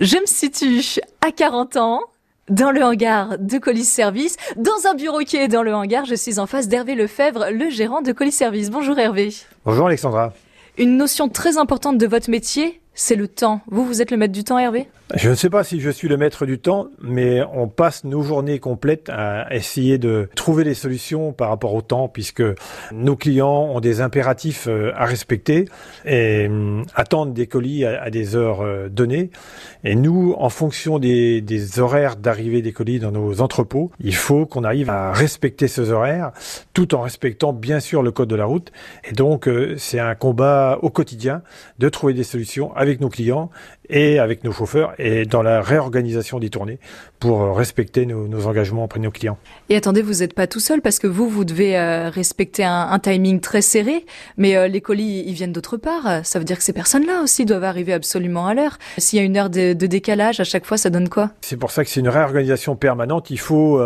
Je me situe à 40 ans dans le hangar de Colis Service, dans un bureau qui est dans le hangar. Je suis en face d'Hervé Lefebvre, le gérant de Colis Service. Bonjour Hervé. Bonjour Alexandra. Une notion très importante de votre métier, c'est le temps. Vous, vous êtes le maître du temps, Hervé? Je ne sais pas si je suis le maître du temps, mais on passe nos journées complètes à essayer de trouver des solutions par rapport au temps, puisque nos clients ont des impératifs euh, à respecter et hum, attendent des colis à, des heures euh, données. Et nous, en fonction des, horaires d'arrivée des colis dans nos entrepôts, il faut qu'on arrive à respecter ces horaires, tout en respectant bien sûr le code de la route. Et donc, euh, c'est un combat au quotidien de trouver des solutions nos clients et avec nos chauffeurs et dans la réorganisation des tournées pour euh, respecter nos, engagements auprès de nos clients. Et attendez, vous n'êtes pas tout seul parce que vous, vous devez euh, respecter un, timing très serré, mais euh, les colis, ils viennent d'autre part. Ça veut dire que ces personnes-là aussi doivent arriver absolument à l'heure. S'il y a une heure de, décalage, à chaque fois, ça donne quoi? C'est pour ça que c'est une réorganisation permanente. Il faut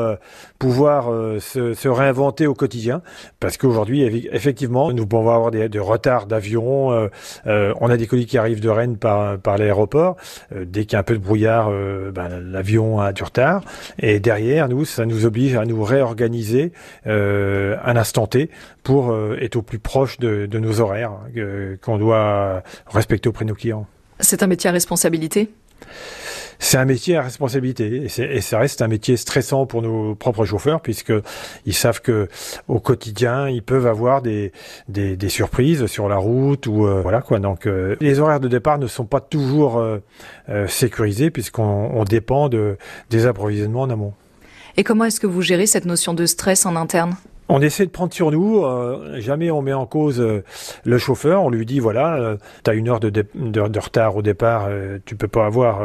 pouvoir se, réinventer au quotidien parce qu'aujourd'hui, effectivement, nous pouvons avoir des, retards d'avion. on a des colis qui arrivent de Rennes par, l'aéroport. dès qu'il y a un peu de brouillard, ben, l'avion a du retard. Et derrière, nous, ça nous oblige à nous réorganiser euh, un instant T pour euh, être au plus proche de, nos horaires euh, qu'on doit respecter auprès de nos clients. C'est un métier à responsabilité? C'est un métier à responsabilité et, ça reste un métier stressant pour nos propres chauffeurs puisque ils savent que au quotidien ils peuvent avoir des des, des surprises sur la route ou voilà quoi donc les horaires de départ ne sont pas toujours sécurisés puisqu'on on dépend de des approvisionnements en amont. Et comment est-ce que vous gérez cette notion de stress en interne? On essaie de prendre sur nous, euh, jamais on met en cause euh, le chauffeur, on lui dit voilà, euh, tu as une heure de, de, retard au départ, tu peux pas avoir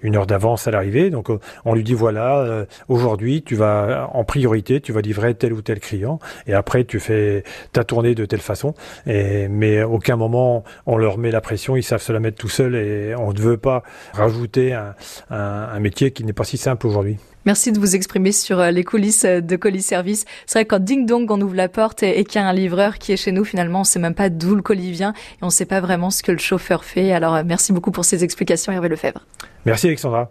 une heure d'avance à l'arrivée, donc on lui dit voilà, aujourd'hui tu vas en priorité, tu vas livrer tel ou tel client, et après tu fais ta tournée de telle façon, et, mais aucun moment on leur met la pression, ils savent se la mettre tout seuls, et on ne veut pas rajouter un, un métier qui n'est pas si simple aujourd'hui. Merci de vous exprimer sur euh, les coulisses euh, de Colis Service. C'est vrai quand ding dong on ouvre la porte et, qu'il y a un livreur qui est chez nous, finalement on sait même pas d'où le colis vient et on sait pas vraiment ce que le chauffeur fait. Alors euh, merci beaucoup pour ces explications Hervé Lefebvre. Merci Alexandra.